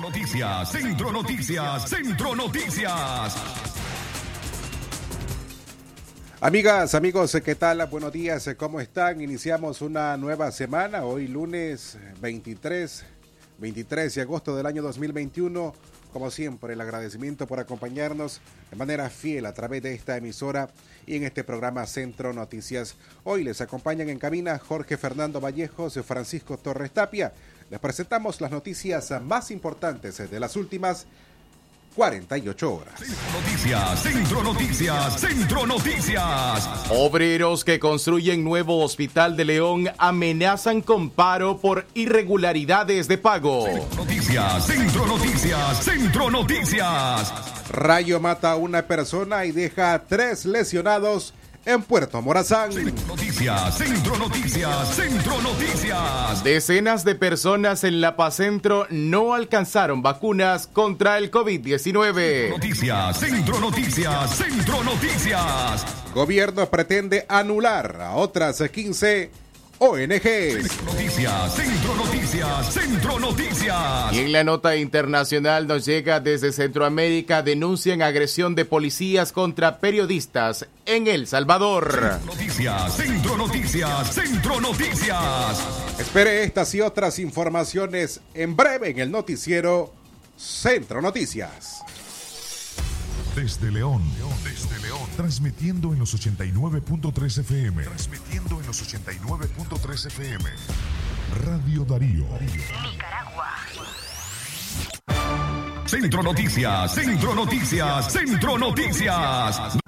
Noticias, Centro Noticias, Centro Noticias. Amigas, amigos, ¿qué tal? Buenos días, ¿cómo están? Iniciamos una nueva semana, hoy lunes 23, 23 de agosto del año 2021. Como siempre, el agradecimiento por acompañarnos de manera fiel a través de esta emisora y en este programa Centro Noticias. Hoy les acompañan en cabina Jorge Fernando Vallejos Francisco Torres Tapia. Les presentamos las noticias más importantes de las últimas 48 horas. Centro Noticias, Centro Noticias, Centro Noticias. Obreros que construyen nuevo hospital de León amenazan con paro por irregularidades de pago. Centro Noticias, Centro Noticias, Centro Noticias. Rayo mata a una persona y deja a tres lesionados en Puerto Morazán. Centro Noticias, Centro Noticias, Centro Noticias. Decenas de personas en La Paz Centro no alcanzaron vacunas contra el COVID-19. Noticias, Centro Noticias, Centro Noticias. Gobierno pretende anular a otras 15 ONGs. Centro Noticias, Centro Noticias, Centro Noticias. Y en la nota internacional nos llega desde Centroamérica, denuncian agresión de policías contra periodistas en El Salvador. Noticias, Centro Noticias, Centro Noticias. Espere estas y otras informaciones en breve en el noticiero Centro Noticias. Desde León, desde León, transmitiendo en los 89.3 FM. Transmitiendo en los 89.3 FM. Radio Darío. Centro Noticias, Centro Noticias, Centro Noticias.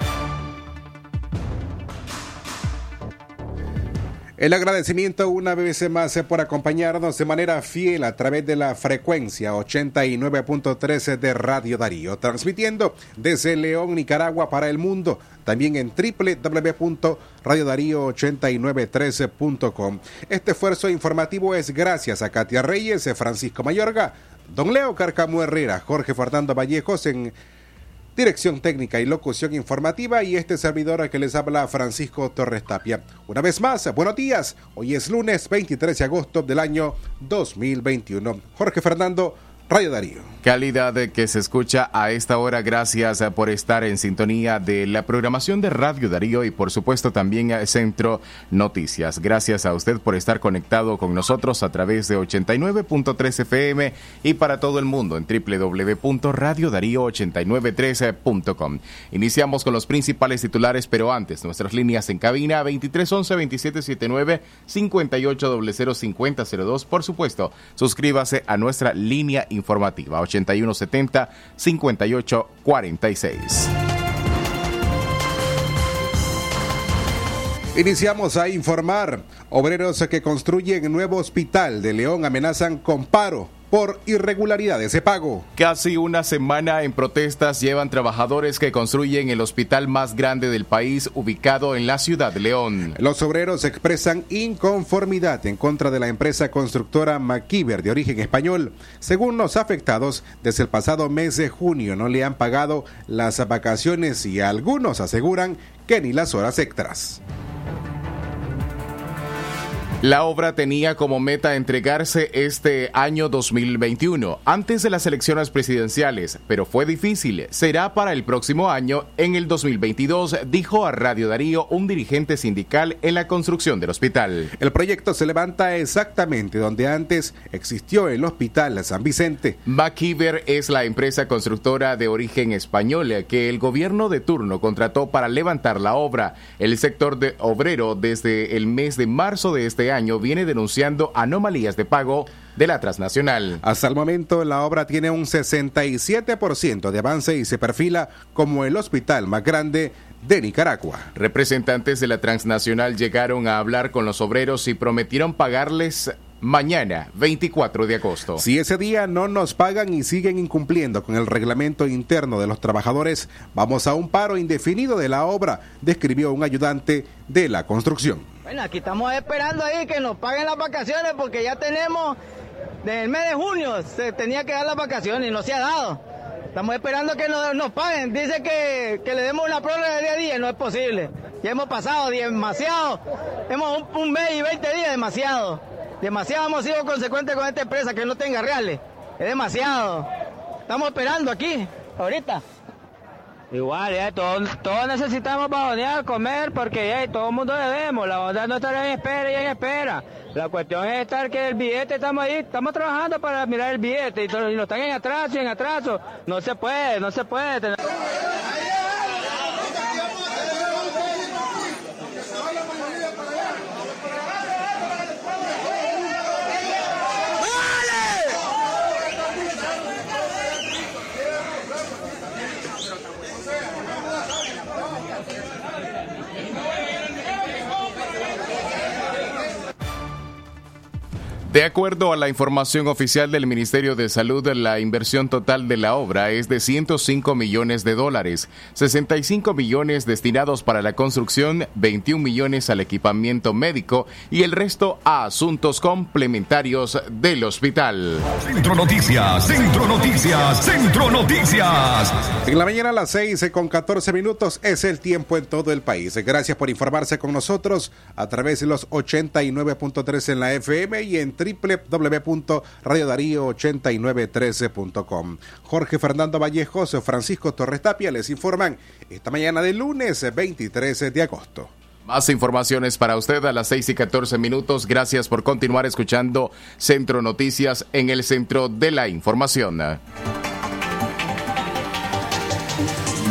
El agradecimiento una vez más por acompañarnos de manera fiel a través de la frecuencia 89.13 de Radio Darío, transmitiendo desde León, Nicaragua para el mundo, también en www.radiodarío8913.com. Este esfuerzo informativo es gracias a Katia Reyes, Francisco Mayorga, Don Leo Carcamo Herrera, Jorge Fernando Vallejos en Dirección técnica y locución informativa y este servidor que les habla Francisco Torres Tapia. Una vez más, buenos días. Hoy es lunes 23 de agosto del año 2021. Jorge Fernando, Radio Darío. Calidad que se escucha a esta hora. Gracias por estar en sintonía de la programación de Radio Darío y por supuesto también a Centro Noticias. Gracias a usted por estar conectado con nosotros a través de 89.3 FM y para todo el mundo en www.radiodarío8913.com. Iniciamos con los principales titulares, pero antes nuestras líneas en cabina 2311-2779, 5800-5002. Por supuesto, suscríbase a nuestra línea informativa 8170 5846. Iniciamos a informar. Obreros que construyen nuevo hospital de León amenazan con paro por irregularidades de pago. Casi una semana en protestas llevan trabajadores que construyen el hospital más grande del país ubicado en la ciudad de León. Los obreros expresan inconformidad en contra de la empresa constructora MacIver de origen español. Según los afectados, desde el pasado mes de junio no le han pagado las vacaciones y algunos aseguran que ni las horas extras. La obra tenía como meta entregarse este año 2021, antes de las elecciones presidenciales, pero fue difícil. Será para el próximo año, en el 2022, dijo a Radio Darío un dirigente sindical en la construcción del hospital. El proyecto se levanta exactamente donde antes existió el Hospital San Vicente. MacIver es la empresa constructora de origen español que el gobierno de turno contrató para levantar la obra. El sector de obrero desde el mes de marzo de este año viene denunciando anomalías de pago de la transnacional. Hasta el momento la obra tiene un 67% de avance y se perfila como el hospital más grande de Nicaragua. Representantes de la transnacional llegaron a hablar con los obreros y prometieron pagarles mañana, 24 de agosto. Si ese día no nos pagan y siguen incumpliendo con el reglamento interno de los trabajadores, vamos a un paro indefinido de la obra, describió un ayudante de la construcción. Bueno, aquí estamos esperando ahí que nos paguen las vacaciones porque ya tenemos, desde el mes de junio se tenía que dar las vacaciones y no se ha dado. Estamos esperando que nos, nos paguen. Dice que, que, le demos una prórroga de día a día, no es posible. Ya hemos pasado demasiado, hemos un, un mes y 20 días demasiado. Demasiado hemos sido consecuentes con esta empresa que no tenga reales. Es demasiado. Estamos esperando aquí, ahorita. Igual, ya, todos, todos necesitamos bajonear, comer, porque ya, todo el mundo debemos. La onda no estar en espera y en espera. La cuestión es estar que el billete, estamos ahí, estamos trabajando para mirar el billete y, todo, y nos están en atraso y en atraso. No se puede, no se puede. Tener... De acuerdo a la información oficial del Ministerio de Salud, la inversión total de la obra es de 105 millones de dólares, 65 millones destinados para la construcción, 21 millones al equipamiento médico y el resto a asuntos complementarios del hospital. Centro Noticias, Centro Noticias, Centro Noticias. En la mañana a las 6 con 14 minutos es el tiempo en todo el país. Gracias por informarse con nosotros a través de los 89.3 en la FM y en www.radiodarío8913.com. Jorge Fernando Vallejos, Francisco Torres Tapia les informan esta mañana de lunes 23 de agosto. Más informaciones para usted a las 6 y 14 minutos. Gracias por continuar escuchando Centro Noticias en el centro de la información.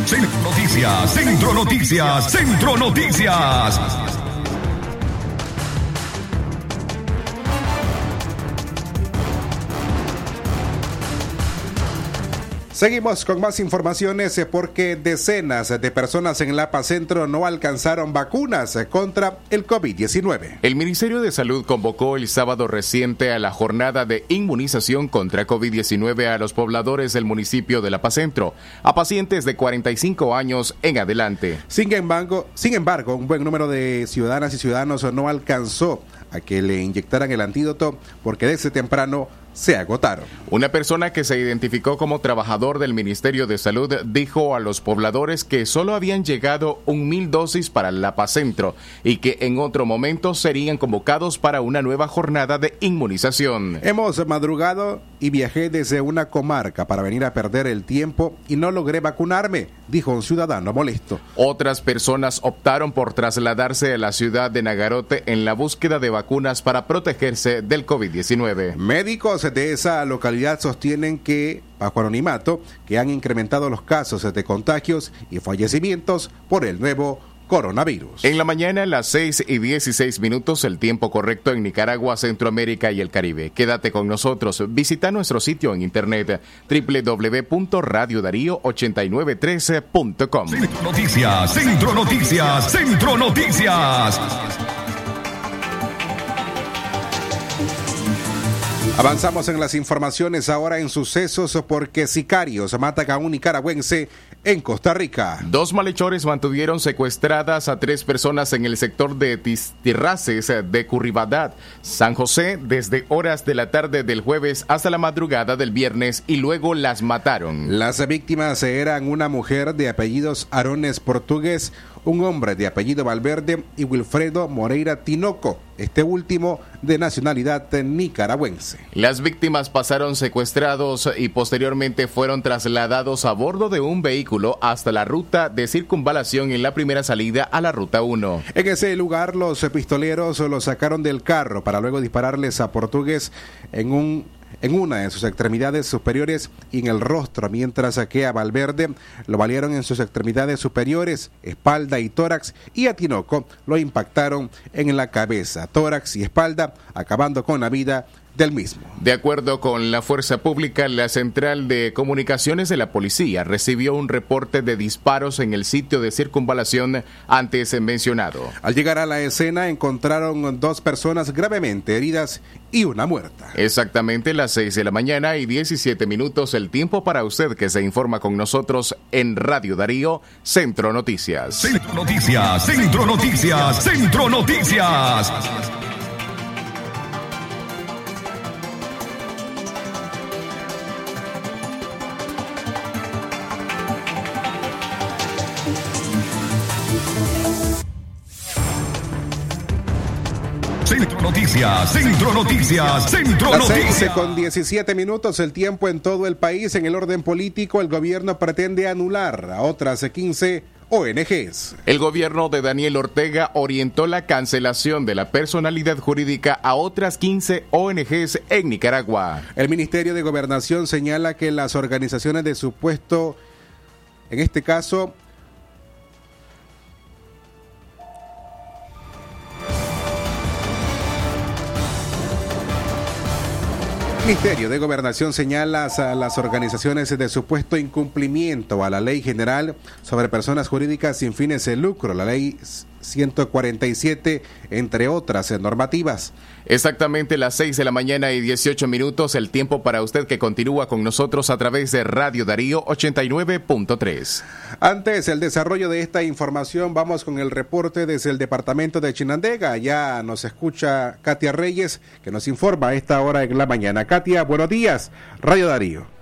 Centro Noticias, Centro Noticias, Centro Noticias. Seguimos con más informaciones eh, porque decenas de personas en Lapa Centro no alcanzaron vacunas eh, contra el COVID-19. El Ministerio de Salud convocó el sábado reciente a la jornada de inmunización contra COVID-19 a los pobladores del municipio de Lapa Centro, a pacientes de 45 años en adelante. Sin embargo, sin embargo, un buen número de ciudadanas y ciudadanos no alcanzó a que le inyectaran el antídoto porque desde temprano se agotaron. Una persona que se identificó como trabajador del Ministerio de Salud dijo a los pobladores que solo habían llegado un mil dosis para la Centro y que en otro momento serían convocados para una nueva jornada de inmunización. Hemos madrugado y viajé desde una comarca para venir a perder el tiempo y no logré vacunarme, dijo un ciudadano molesto. Otras personas optaron por trasladarse a la ciudad de Nagarote en la búsqueda de vacunas para protegerse del COVID-19. Médicos de esa localidad sostienen que, bajo anonimato, que han incrementado los casos de contagios y fallecimientos por el nuevo coronavirus. En la mañana a las 6 y 16 minutos, el tiempo correcto en Nicaragua, Centroamérica y el Caribe. Quédate con nosotros. Visita nuestro sitio en internet www.radiodarío8913.com. Centro Noticias, Centro Noticias, Centro Noticias. Avanzamos en las informaciones ahora en sucesos porque sicarios matan a un nicaragüense en Costa Rica. Dos malhechores mantuvieron secuestradas a tres personas en el sector de Tistirraces de Curribadad, San José, desde horas de la tarde del jueves hasta la madrugada del viernes y luego las mataron. Las víctimas eran una mujer de apellidos Arones Portugués, un hombre de apellido Valverde y Wilfredo Moreira Tinoco, este último de nacionalidad nicaragüense. Las víctimas pasaron secuestrados y posteriormente fueron trasladados a bordo de un vehículo hasta la ruta de circunvalación en la primera salida a la ruta 1. En ese lugar los pistoleros los sacaron del carro para luego dispararles a Portugués en un en una de sus extremidades superiores y en el rostro, mientras que a Valverde lo valieron en sus extremidades superiores, espalda y tórax, y a Tinoco lo impactaron en la cabeza, tórax y espalda, acabando con la vida del mismo. De acuerdo con la fuerza pública, la central de comunicaciones de la policía recibió un reporte de disparos en el sitio de circunvalación antes mencionado. Al llegar a la escena encontraron dos personas gravemente heridas y una muerta. Exactamente las 6 de la mañana y 17 minutos el tiempo para usted que se informa con nosotros en Radio Darío, Centro Noticias. Centro Noticias, Centro Noticias, Centro Noticias. Centro Noticias, Centro Noticias, Centro Las Noticias. 6 con 17 minutos, el tiempo en todo el país. En el orden político, el gobierno pretende anular a otras 15 ONGs. El gobierno de Daniel Ortega orientó la cancelación de la personalidad jurídica a otras 15 ONGs en Nicaragua. El Ministerio de Gobernación señala que las organizaciones de supuesto, en este caso, Ministerio de Gobernación señala a las organizaciones de supuesto incumplimiento a la Ley General sobre Personas Jurídicas sin fines de lucro, la Ley 147, entre otras normativas. Exactamente las 6 de la mañana y 18 minutos, el tiempo para usted que continúa con nosotros a través de Radio Darío 89.3. Antes el desarrollo de esta información, vamos con el reporte desde el departamento de Chinandega. Ya nos escucha Katia Reyes, que nos informa a esta hora en la mañana. Katia, buenos días, Radio Darío.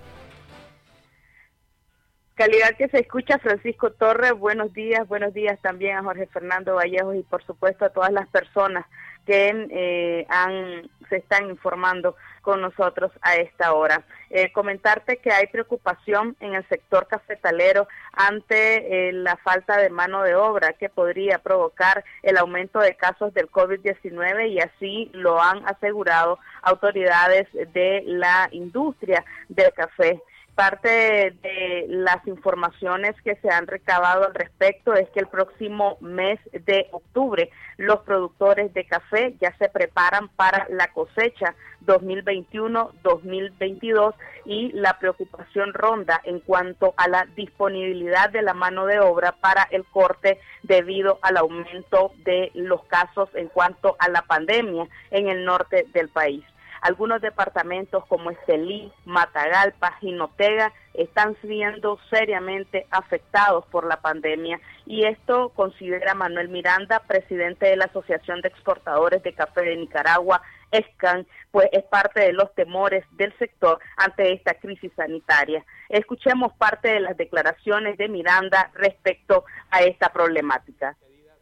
Calidad que se escucha, Francisco Torres, buenos días, buenos días también a Jorge Fernando Vallejos y por supuesto a todas las personas que eh, han, se están informando con nosotros a esta hora. Eh, comentarte que hay preocupación en el sector cafetalero ante eh, la falta de mano de obra que podría provocar el aumento de casos del COVID-19 y así lo han asegurado autoridades de la industria del café parte de las informaciones que se han recabado al respecto es que el próximo mes de octubre los productores de café ya se preparan para la cosecha 2021-2022 y la preocupación ronda en cuanto a la disponibilidad de la mano de obra para el corte debido al aumento de los casos en cuanto a la pandemia en el norte del país. Algunos departamentos como Estelí, Matagalpa, Jinotega están siendo seriamente afectados por la pandemia y esto considera Manuel Miranda, presidente de la Asociación de Exportadores de Café de Nicaragua, ESCAN, pues es parte de los temores del sector ante esta crisis sanitaria. Escuchemos parte de las declaraciones de Miranda respecto a esta problemática.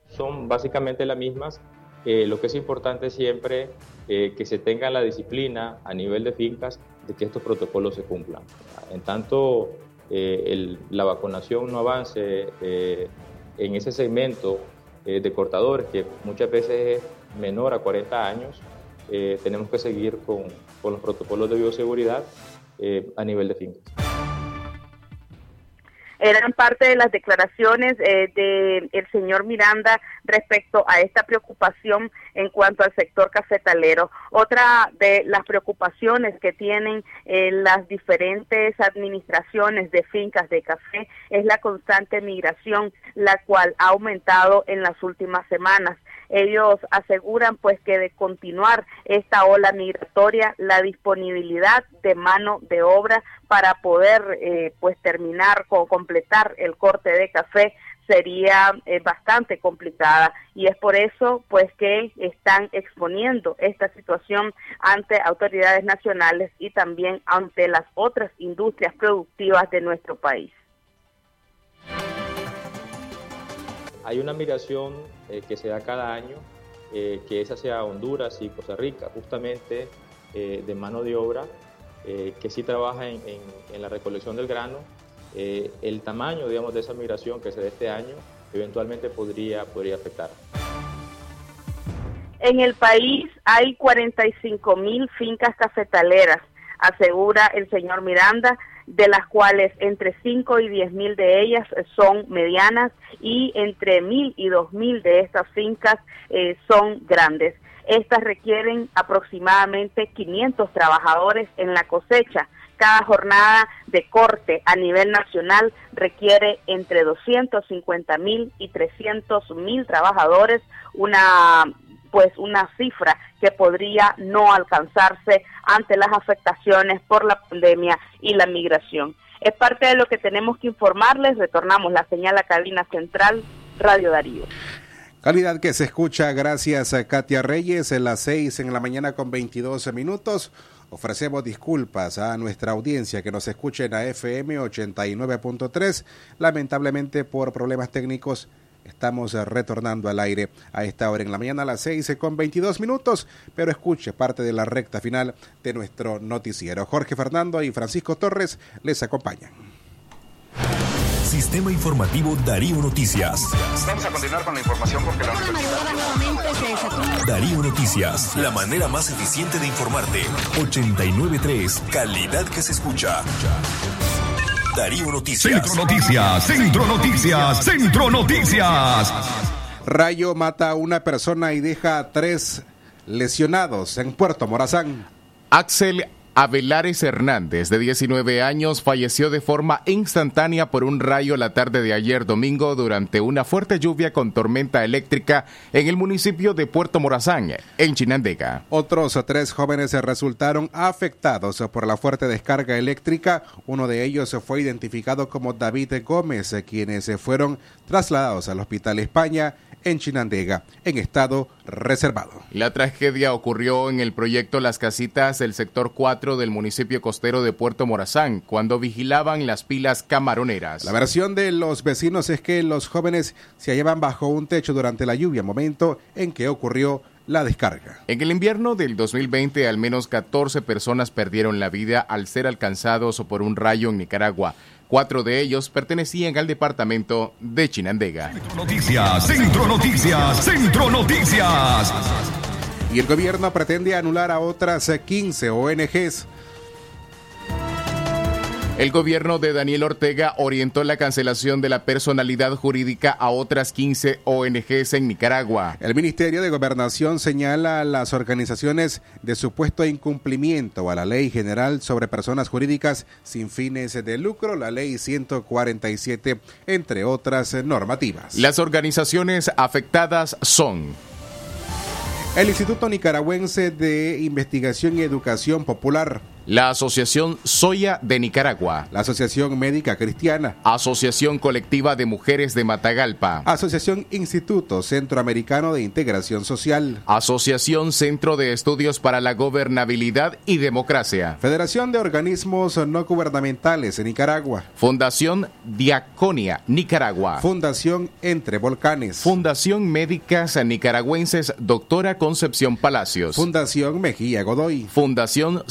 Son básicamente las mismas eh, lo que es importante siempre eh, que se tenga la disciplina a nivel de fincas de que estos protocolos se cumplan. En tanto eh, la vacunación no avance eh, en ese segmento de cortadores, que muchas veces es menor a 40 años, tenemos que seguir con, los protocolos de bioseguridad a nivel de fincas eran parte de las declaraciones eh, del el señor Miranda respecto a esta preocupación en cuanto al sector cafetalero. Otra de las preocupaciones que tienen eh, las diferentes administraciones de fincas de café es la constante migración, la cual ha aumentado en las últimas semanas. Ellos aseguran pues que de continuar esta ola migratoria, la disponibilidad de mano de obra para poder eh, pues terminar con completar el corte de café sería eh, bastante complicada y es por eso pues que están exponiendo esta situación ante autoridades nacionales y también ante las otras industrias productivas de nuestro país. Hay una migración eh, que se da cada año, eh, que es hacia Honduras y Costa Rica, justamente eh, de mano de obra, que sí trabaja en, la recolección del grano. El tamaño, digamos, de esa migración que se da este año, eventualmente podría, podría afectar. En el país hay 45 mil fincas cafetaleras, asegura el señor Miranda, de las cuales entre 5 y 10 mil de ellas son medianas y entre mil y dos mil de estas fincas eh, son grandes. Estas requieren aproximadamente 500 trabajadores en la cosecha. Cada jornada de corte a nivel nacional requiere entre 250 mil y 300 mil trabajadores, una pues una cifra que podría no alcanzarse ante las afectaciones por la pandemia y la migración. Es parte de lo que tenemos que informarles. Retornamos la señal a cabina central Radio Darío. Calidad que se escucha gracias a Katia Reyes en las 6 en la mañana con 22 minutos. Ofrecemos disculpas a nuestra audiencia que nos escuchen a FM 89.3. Lamentablemente por problemas técnicos Estamos eh, retornando al aire a esta hora en la mañana a las 6 con 22 minutos, pero escuche parte de la recta final de nuestro noticiero. Jorge Fernando y Francisco Torres les acompañan. Sistema Informativo Darío Noticias. Vamos a continuar con la información porque la Darío Noticias, la manera más eficiente de informarte. 893, calidad que se escucha. Darío Noticias. Centro Noticias, Centro Noticias, Centro Noticias. Rayo mata a una persona y deja a tres lesionados en Puerto Morazán. Axel Avelares Hernández, de 19 años, falleció de forma instantánea por un rayo la tarde de ayer domingo durante una fuerte lluvia con tormenta eléctrica en el municipio de Puerto Morazán, en Chinandega. Otros tres jóvenes resultaron afectados por la fuerte descarga eléctrica. Uno de ellos fue identificado como David Gómez, quienes fueron trasladados al Hospital España en Chinandega, en estado reservado. La tragedia ocurrió en el proyecto Las Casitas del sector 4 del municipio costero de Puerto Morazán, cuando vigilaban las pilas camaroneras. La versión de los vecinos es que los jóvenes se hallaban bajo un techo durante la lluvia, momento en que ocurrió la descarga. En el invierno del 2020, al menos 14 personas perdieron la vida al ser alcanzados por un rayo en Nicaragua. Cuatro de ellos pertenecían al departamento de Chinandega. Noticias, Centro Noticias, Centro Noticias. Y el gobierno pretende anular a otras 15 ONGs el gobierno de Daniel Ortega orientó la cancelación de la personalidad jurídica a otras 15 ONGs en Nicaragua. El Ministerio de Gobernación señala a las organizaciones de supuesto incumplimiento a la Ley General sobre Personas Jurídicas sin fines de lucro, la Ley 147, entre otras normativas. Las organizaciones afectadas son el Instituto Nicaragüense de Investigación y Educación Popular, la Asociación Soya de Nicaragua, la Asociación Médica Cristiana, Asociación Colectiva de Mujeres de Matagalpa, Asociación Instituto Centroamericano de Integración Social, Asociación Centro de Estudios para la Gobernabilidad y Democracia, Federación de Organismos No Gubernamentales en Nicaragua, Fundación Diaconia Nicaragua, Fundación Entre Volcanes, Fundación Médicas Nicaragüenses Doctora Concepción Palacios, Fundación Mejía Godoy, Fundación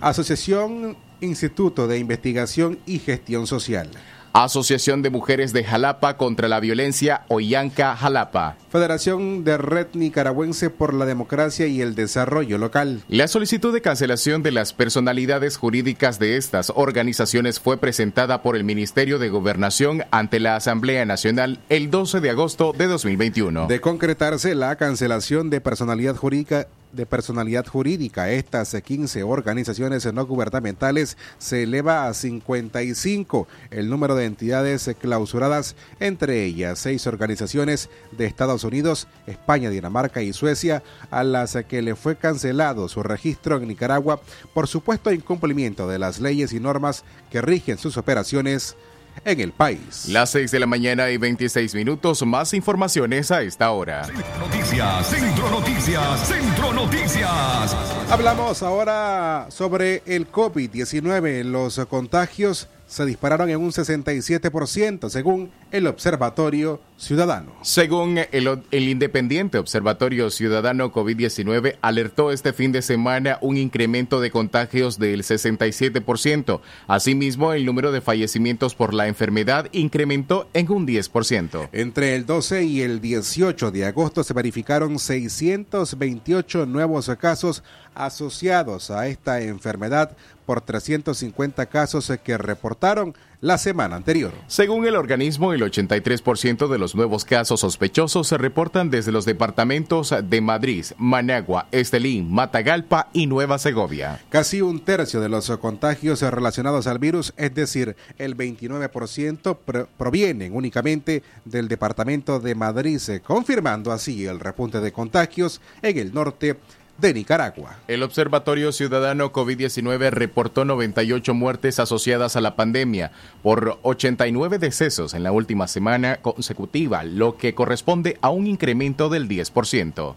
Asociación Instituto de Investigación y Gestión Social. Asociación de Mujeres de Jalapa contra la Violencia, Oyanca, Jalapa. Federación de Red Nicaragüense por la Democracia y el Desarrollo Local. La solicitud de cancelación de las personalidades jurídicas de estas organizaciones fue presentada por el Ministerio de Gobernación ante la Asamblea Nacional el 12 de agosto de 2021. De concretarse la cancelación de personalidad jurídica de personalidad jurídica. Estas 15 organizaciones no gubernamentales se eleva a 55 el número de entidades clausuradas, entre ellas seis organizaciones de Estados Unidos, España, Dinamarca y Suecia, a las que le fue cancelado su registro en Nicaragua por supuesto incumplimiento de las leyes y normas que rigen sus operaciones en el país. Las 6 de la mañana y 26 minutos, más informaciones a esta hora. Noticias, Centro Noticias, Centro Noticias. Hablamos ahora sobre el COVID-19, los contagios se dispararon en un 67% según el Observatorio Ciudadano. Según el, el Independiente Observatorio Ciudadano COVID-19, alertó este fin de semana un incremento de contagios del 67%. Asimismo, el número de fallecimientos por la enfermedad incrementó en un 10%. Entre el 12 y el 18 de agosto se verificaron 628 nuevos casos asociados a esta enfermedad por 350 casos que reportaron la semana anterior. Según el organismo, el 83% de los nuevos casos sospechosos se reportan desde los departamentos de Madrid, Managua, Estelín, Matagalpa y Nueva Segovia. Casi un tercio de los contagios relacionados al virus, es decir, el 29%, provienen únicamente del departamento de Madrid, confirmando así el repunte de contagios en el norte de Nicaragua. El Observatorio Ciudadano COVID-19 reportó 98 muertes asociadas a la pandemia por 89 decesos en la última semana consecutiva, lo que corresponde a un incremento del 10%.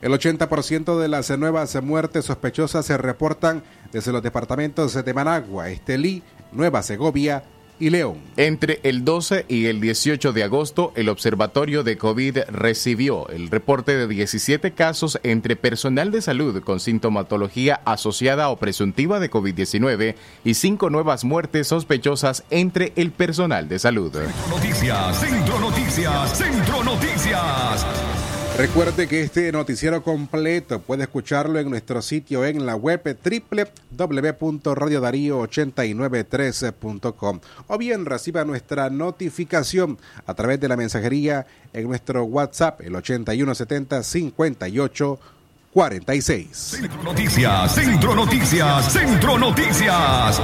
El 80% de las nuevas muertes sospechosas se reportan desde los departamentos de Managua, Estelí, Nueva Segovia y León. Entre el 12 y el 18 de agosto, el Observatorio de COVID recibió el reporte de 17 casos entre personal de salud con sintomatología asociada o presuntiva de COVID-19 y cinco nuevas muertes sospechosas entre el personal de salud. Noticias, Centro Noticias, Centro Noticias. Recuerde que este noticiero completo puede escucharlo en nuestro sitio en la web www.radiodarío8913.com o bien reciba nuestra notificación a través de la mensajería en nuestro WhatsApp el 8170 58 46. Centro Noticias, Centro Noticias, Centro Noticias.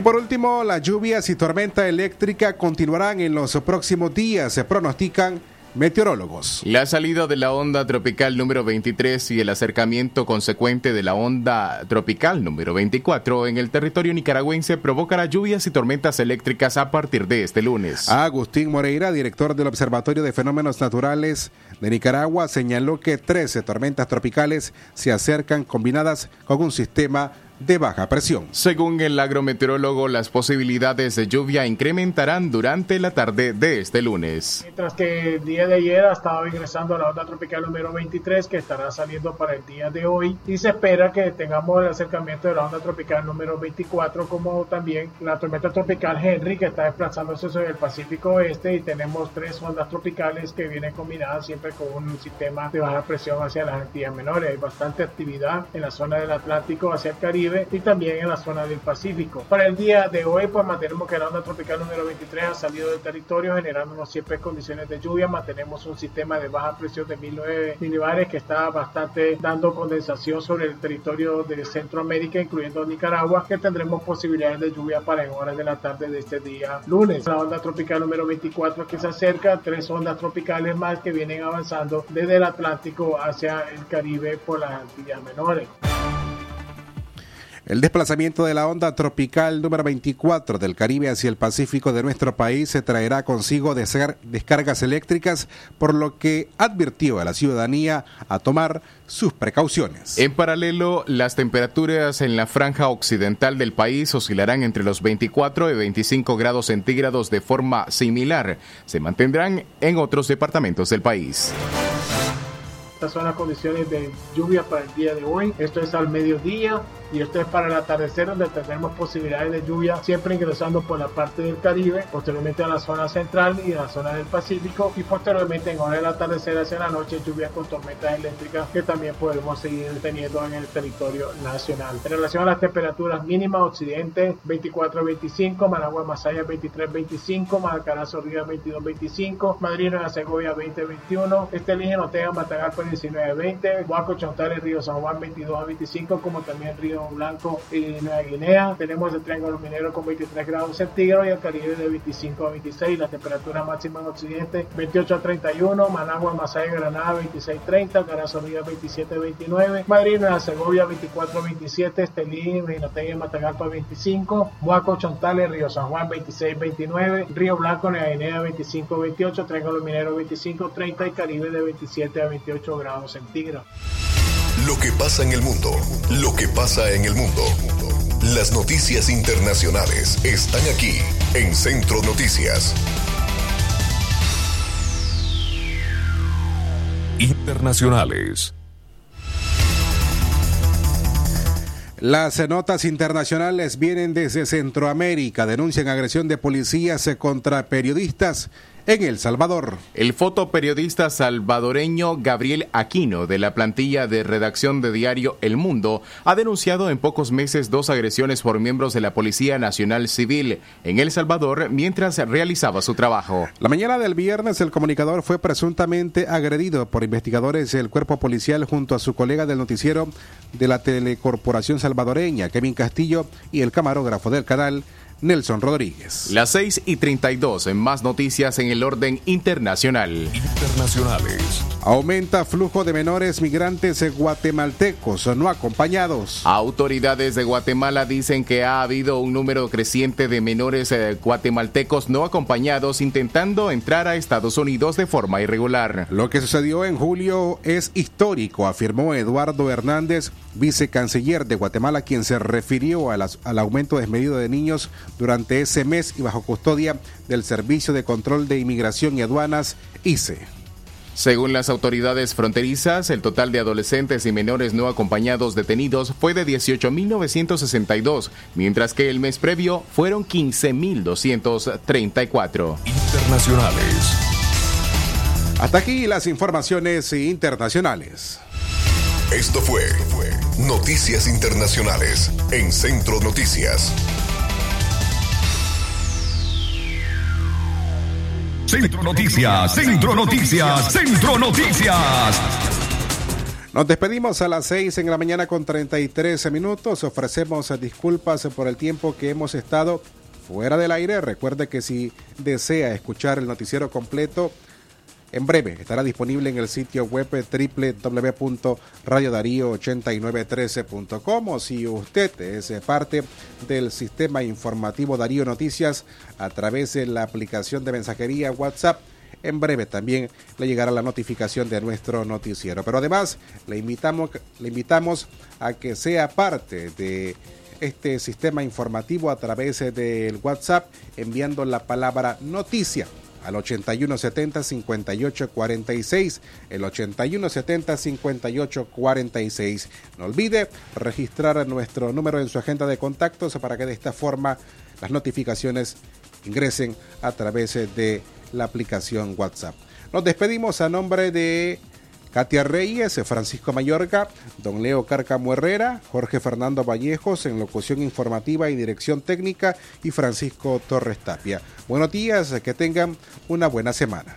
Y por último, las lluvias y tormenta eléctrica continuarán en los próximos días, se pronostican meteorólogos. La salida de la onda tropical número 23 y el acercamiento consecuente de la onda tropical número 24 en el territorio nicaragüense provocará lluvias y tormentas eléctricas a partir de este lunes. Agustín Moreira, director del Observatorio de Fenómenos Naturales de Nicaragua, señaló que 13 tormentas tropicales se acercan combinadas con un sistema de baja presión. Según el agrometeorólogo, las posibilidades de lluvia incrementarán durante la tarde de este lunes. Mientras que el día de ayer ha estado ingresando la onda tropical número 23 que estará saliendo para el día de hoy y se espera que tengamos el acercamiento de la onda tropical número 24 como también la tormenta tropical Henry que está desplazándose sobre el Pacífico Oeste y tenemos tres ondas tropicales que vienen combinadas siempre con un sistema de baja presión hacia las Antillas menores. Hay bastante actividad en la zona del Atlántico hacia el Caribe y también en la zona del Pacífico. Para el día de hoy, pues mantenemos que la onda tropical número 23 ha salido del territorio generándonos siempre condiciones de lluvia. Mantenemos un sistema de baja presión de 1009 milibares que está bastante dando condensación sobre el territorio de Centroamérica, incluyendo Nicaragua, que tendremos posibilidades de lluvia para en horas de la tarde de este día lunes. La onda tropical número 24 que se acerca, tres ondas tropicales más que vienen avanzando desde el Atlántico hacia el Caribe por las Antillas Menores. El desplazamiento de la onda tropical número 24 del Caribe hacia el Pacífico de nuestro país se traerá consigo descargas eléctricas, por lo que advirtió a la ciudadanía a tomar sus precauciones. En paralelo, las temperaturas en la franja occidental del país oscilarán entre los 24 y 25 grados centígrados de forma similar. Se mantendrán en otros departamentos del país. Estas son las condiciones de lluvia para el día de hoy. Esto es al mediodía y esto es para el atardecer donde tendremos posibilidades de lluvia siempre ingresando por la parte del Caribe, posteriormente a la zona central y a la zona del Pacífico y posteriormente en hora del atardecer hacia la noche lluvias con tormentas eléctricas que también podemos seguir teniendo en el territorio nacional. En relación a las temperaturas mínimas, Occidente 24-25, Managua Masaya 23-25, Maracarazo Río 22-25, Madrid Nueva Segovia 20-21, Estelín Otega Matagalpa 19-20, Huaco Chontales Río San Juan 22-25, como también Río Blanco y Nueva Guinea. Tenemos el Triángulo Minero con 23 grados centígrados y el Caribe de 25 a 26. La temperatura máxima en Occidente 28 a 31. Managua, Masaya, Granada 26 a 30. Carazonía 27 a 29. Madrid, Nueva Segovia 24 a 27. Estelí, Reinategui, Matagalpa 25. Huaco, Chontales, Río San Juan 26 a 29. Río Blanco, Nueva Guinea 25 a 28. Triángulo Minero 25 a 30 y Caribe de 27 a 28 grados centígrados. Lo que pasa en el mundo, lo que pasa en el mundo. Las noticias internacionales están aquí en Centro Noticias. Internacionales. Las notas internacionales vienen desde Centroamérica. Denuncian agresión de policías contra periodistas en El Salvador. El fotoperiodista salvadoreño Gabriel Aquino, de la plantilla de redacción de diario El Mundo, ha denunciado en pocos meses dos agresiones por miembros de la Policía Nacional Civil en El Salvador mientras realizaba su trabajo. La mañana del viernes, el comunicador fue presuntamente agredido por investigadores del cuerpo policial junto a su colega del noticiero de la Telecorporación Salvadoreña, Kevin Castillo, y el camarógrafo del canal, Nelson Rodríguez. Las 6 y 32 en más noticias en el orden internacional. Internacionales. Aumenta flujo de menores migrantes guatemaltecos no acompañados. Autoridades de Guatemala dicen que ha habido un número creciente de menores eh, guatemaltecos no acompañados intentando entrar a Estados Unidos de forma irregular. Lo que sucedió en julio es histórico, afirmó Eduardo Hernández, vicecanciller de Guatemala, quien se refirió al aumento desmedido de niños durante ese mes y bajo custodia del Servicio de Control de Inmigración y Aduanas, ICE. Según las autoridades fronterizas, el total de adolescentes y menores no acompañados detenidos fue de 18.962, mientras que el mes previo fueron 15.234. Internacionales. Hasta aquí las informaciones internacionales. Esto fue Noticias Internacionales en Centro Noticias. Centro Noticias, Centro Noticias, Centro Noticias. Nos despedimos a las 6 en la mañana con 33 minutos. Ofrecemos disculpas por el tiempo que hemos estado fuera del aire. Recuerde que si desea escuchar el noticiero completo, en breve estará disponible en el sitio web www.radiodarío8913.com o si usted es parte del sistema informativo Darío Noticias a través de la aplicación de mensajería WhatsApp. En breve también le llegará la notificación de nuestro noticiero. Pero además le invitamos, le invitamos a que sea parte de este sistema informativo a través del WhatsApp enviando la palabra noticia al 8170-5846, el 8170-5846. No olvide registrar nuestro número en su agenda de contactos para que de esta forma las notificaciones ingresen a través de la aplicación WhatsApp. Nos despedimos a nombre de Katia Reyes, Francisco Mayorga, don Leo Carcamo Herrera, Jorge Fernando Vallejos en locución informativa y dirección técnica y Francisco Torres Tapia. Buenos días, que tengan una buena semana.